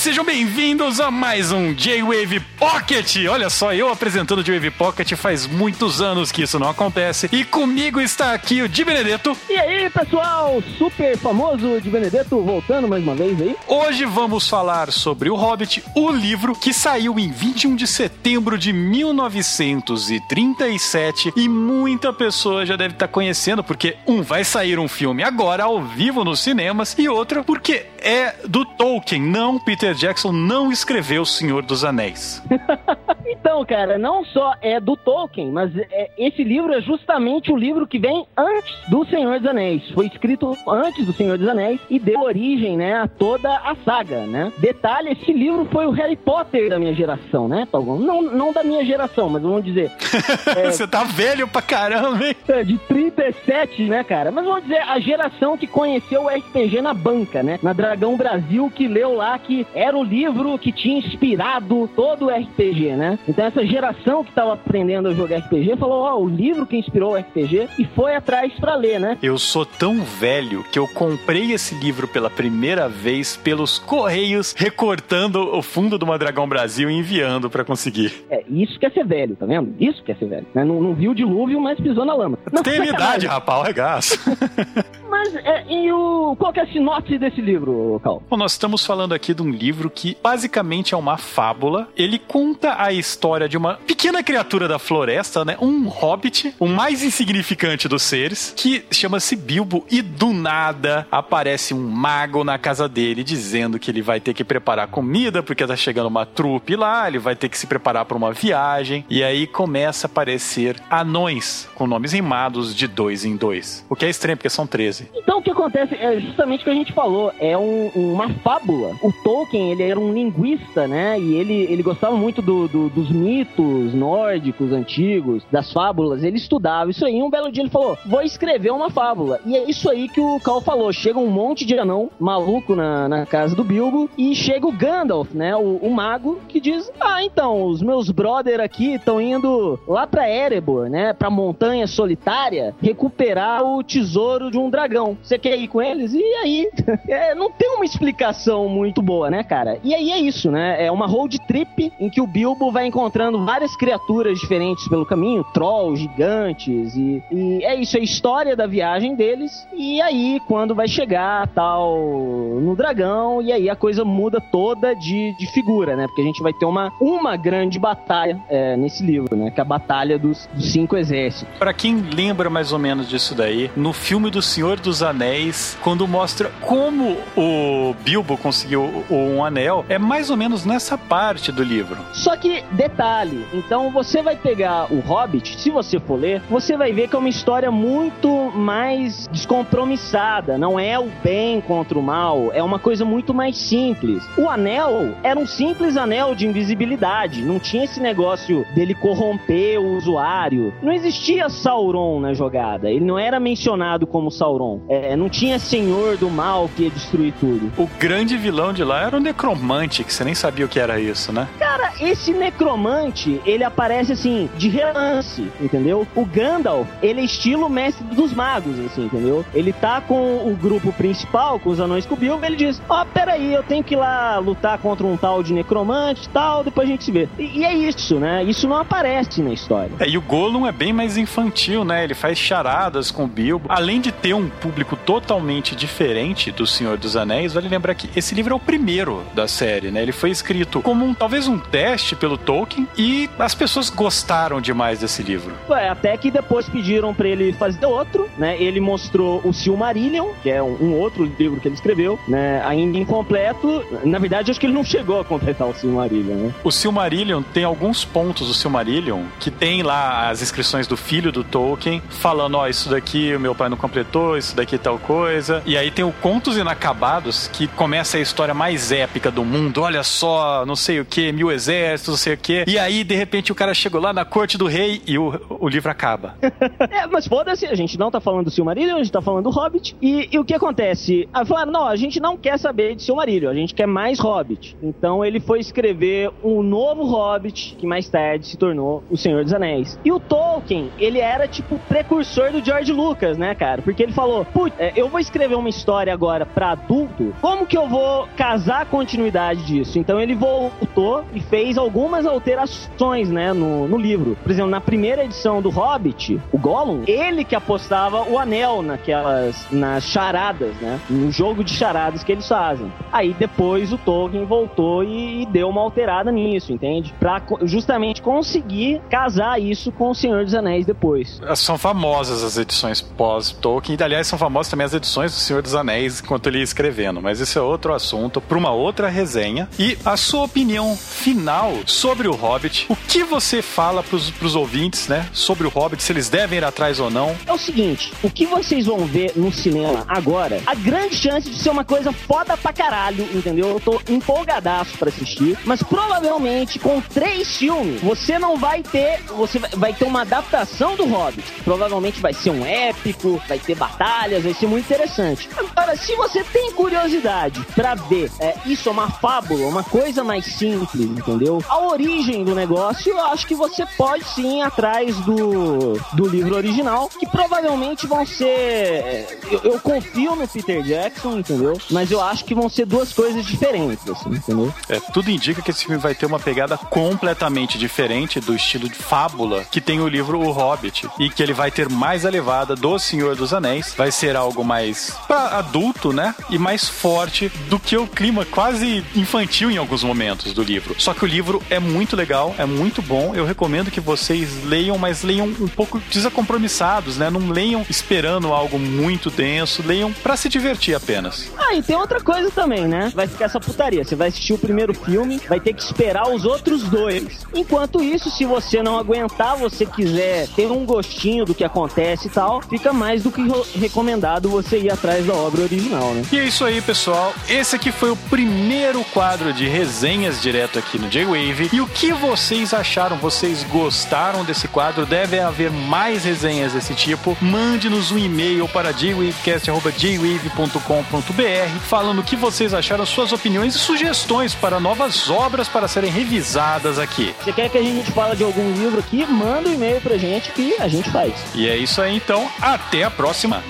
sejam bem-vindos a mais um J-Wave Pocket. Olha só, eu apresentando o J-Wave Pocket faz muitos anos que isso não acontece. E comigo está aqui o Di Benedetto. E aí, pessoal, super famoso Di Benedetto voltando mais uma vez aí. Hoje vamos falar sobre O Hobbit, o livro que saiu em 21 de setembro de 1937 e muita pessoa já deve estar conhecendo porque um vai sair um filme agora ao vivo nos cinemas e outro porque é do Tolkien, não Peter Jackson não escreveu O Senhor dos Anéis. então, cara, não só é do Tolkien, mas é, esse livro é justamente o livro que vem antes do Senhor dos Anéis. Foi escrito antes do Senhor dos Anéis e deu origem, né, a toda a saga, né? Detalhe, esse livro foi o Harry Potter da minha geração, né, Não, não da minha geração, mas vamos dizer. É, Você tá velho pra caramba, hein? É, de 37, né, cara? Mas vamos dizer, a geração que conheceu o RPG na banca, né? Na Dragão Brasil, que leu lá que era o livro que tinha inspirado todo o RPG, né? Então essa geração que estava aprendendo a jogar RPG falou, ó, oh, o livro que inspirou o RPG e foi atrás para ler, né? Eu sou tão velho que eu comprei esse livro pela primeira vez pelos correios, recortando o fundo do Dragão Brasil e enviando para conseguir. É, isso quer ser velho, tá vendo? Isso quer ser velho. Né? Não, não viu o dilúvio, mas pisou na lama. Não, Tem idade, rapaz, regaço. mas é, e o qual que é a sinopse desse livro, Cal? Bom, nós estamos falando aqui de um livro que basicamente é uma fábula. Ele conta a história de uma pequena criatura da floresta, né? Um hobbit, o mais insignificante dos seres, que chama-se Bilbo e do nada aparece um mago na casa dele dizendo que ele vai ter que preparar comida porque tá chegando uma trupe lá, ele vai ter que se preparar para uma viagem e aí começa a aparecer anões com nomes rimados de dois em dois. O que é estranho porque são 13. Então o que acontece é justamente o que a gente falou, é um, uma fábula. O Tolkien, ele era um linguista, né? E ele, ele gostava muito do, do, dos mitos nórdicos antigos, das fábulas. Ele estudava isso aí. E um belo dia ele falou: Vou escrever uma fábula. E é isso aí que o Cal falou. Chega um monte de anão maluco na, na casa do Bilbo e chega o Gandalf, né? O, o mago, que diz: Ah, então, os meus brother aqui estão indo lá pra Erebor, né? Pra montanha solitária, recuperar o tesouro de um dragão. Você quer ir com eles? E aí? é, não tem uma explicação muito boa, né, cara? E aí é isso, né? É uma road trip em que o Bilbo vai encontrando várias criaturas diferentes pelo caminho, trolls, gigantes, e, e é isso, é a história da viagem deles. E aí, quando vai chegar tal no dragão, e aí a coisa muda toda de, de figura, né? Porque a gente vai ter uma, uma grande batalha é, nesse livro, né? Que é a Batalha dos, dos Cinco Exércitos. Para quem lembra mais ou menos disso daí, no filme do Senhor dos Anéis, quando mostra como o Bilbo conseguiu um anel, é mais ou menos nessa parte do livro. Só que, detalhe, então você vai pegar o Hobbit, se você for ler, você vai ver que é uma história muito mais descompromissada. Não é o bem contra o mal, é uma coisa muito mais simples. O anel era um simples anel de invisibilidade, não tinha esse negócio dele corromper o usuário. Não existia Sauron na jogada, ele não era mencionado como Sauron. É, não tinha senhor do mal que ia destruir tudo. O grande vilão de lá era o necromante, que você nem sabia o que era isso, né? Cara, esse necromante, ele aparece assim, de relance, entendeu? O Gandalf, ele é estilo mestre dos magos, assim, entendeu? Ele tá com o grupo principal, com os anões Bilbo, ele diz: Ó, oh, peraí, eu tenho que ir lá lutar contra um tal de necromante tal, depois a gente se vê. E, e, é isso, né? Isso não aparece na história. É, e o Gollum é bem mais infantil, né? Ele faz charadas com o Bilbo. Além de ter um público totalmente diferente do Senhor dos Anéis, vale lembrar que esse livro é o primeiro da série, né? Ele foi escrito como um, talvez um teste pelo Tolkien e as pessoas gostaram demais desse livro. É, até que depois pediram para ele fazer outro, né? Ele mostrou o Silmarillion, que é um, um, outro livro que ele escreveu, né? Ainda incompleto. Na verdade, acho que ele não chegou a completar o Silmarillion, né? O Silmarillion tem alguns pontos do Silmarillion que tem lá as inscrições do filho do Tolkien falando, ó, oh, isso daqui o meu pai não completou, isso daqui tal coisa. E aí tem o Contos Inacabados, que começa a história mais épica do mundo. Olha só, não sei o que, mil exércitos, não sei o que. E aí, de repente, o cara chegou lá na corte do rei e o, o livro acaba. é, mas foda-se, a gente não tá falando do Silmarillion, a gente tá falando do Hobbit. E, e o que acontece? Ah, falaram, não, a gente não quer saber de Silmarillion, a gente quer mais Hobbit. Então ele foi escrever um novo Hobbit, que mais tarde se tornou O Senhor dos Anéis. E o Tolkien, ele era tipo precursor do George Lucas, né, cara? Porque ele falou, Putz, é, eu vou escrever uma história agora para adulto, como que eu vou casar a continuidade disso? Então ele voltou e fez algumas alterações, né, no, no livro. Por exemplo, na primeira edição do Hobbit, o Gollum, ele que apostava o anel naquelas, nas charadas, né, no jogo de charadas que eles fazem. Aí depois o Tolkien voltou e, e deu uma alterada nisso, entende? Pra justamente conseguir casar isso com o Senhor dos Anéis depois. São famosas as edições pós-Tolkien, e aliás são famosas também as edições do Senhor dos Anéis enquanto ele ia escrevendo, mas esse é outro assunto para uma outra resenha. E a sua opinião final sobre o Hobbit, o que você fala pros, pros ouvintes, né, sobre o Hobbit, se eles devem ir atrás ou não? É o seguinte, o que vocês vão ver no cinema agora, a grande chance de ser uma coisa foda pra caralho, entendeu? Eu tô empolgadaço pra assistir, mas provavelmente com três filmes, você não vai ter, você vai ter uma adaptação do Hobbit. Provavelmente vai ser um épico, vai ter batalhas, vai ser muito interessante. Se você tem curiosidade para ver é, isso é uma fábula, uma coisa mais simples, entendeu? A origem do negócio, eu acho que você pode sim ir atrás do, do livro original, que provavelmente vão ser. É, eu, eu confio no Peter Jackson, entendeu? Mas eu acho que vão ser duas coisas diferentes, assim, entendeu? É, tudo indica que esse filme vai ter uma pegada completamente diferente do estilo de fábula que tem o livro O Hobbit e que ele vai ter mais a levada do Senhor dos Anéis. Vai ser algo mais pra adulto, né? E mais forte do que o clima quase infantil em alguns momentos do livro. Só que o livro é muito legal, é muito bom. Eu recomendo que vocês leiam, mas leiam um pouco desacompromissados, né? Não leiam esperando algo muito denso, leiam para se divertir apenas. Ah, e tem outra coisa também, né? Vai ficar essa putaria. Você vai assistir o primeiro filme, vai ter que esperar os outros dois. Enquanto isso, se você não aguentar, você quiser ter um gostinho do que acontece e tal, fica mais do que recomendado você ir atrás da obra original, né? E é isso aí, pessoal. Esse aqui foi o primeiro quadro de resenhas direto aqui no J-Wave. E o que vocês acharam? Vocês gostaram desse quadro? Deve haver mais resenhas desse tipo. Mande-nos um e-mail para jwavecast.jwave.com.br falando o que vocês acharam, suas opiniões e sugestões para novas obras para serem revisadas aqui. Você quer que a gente fale de algum livro aqui? Manda um e-mail pra gente que a gente faz. E é isso aí, então. Até a próxima.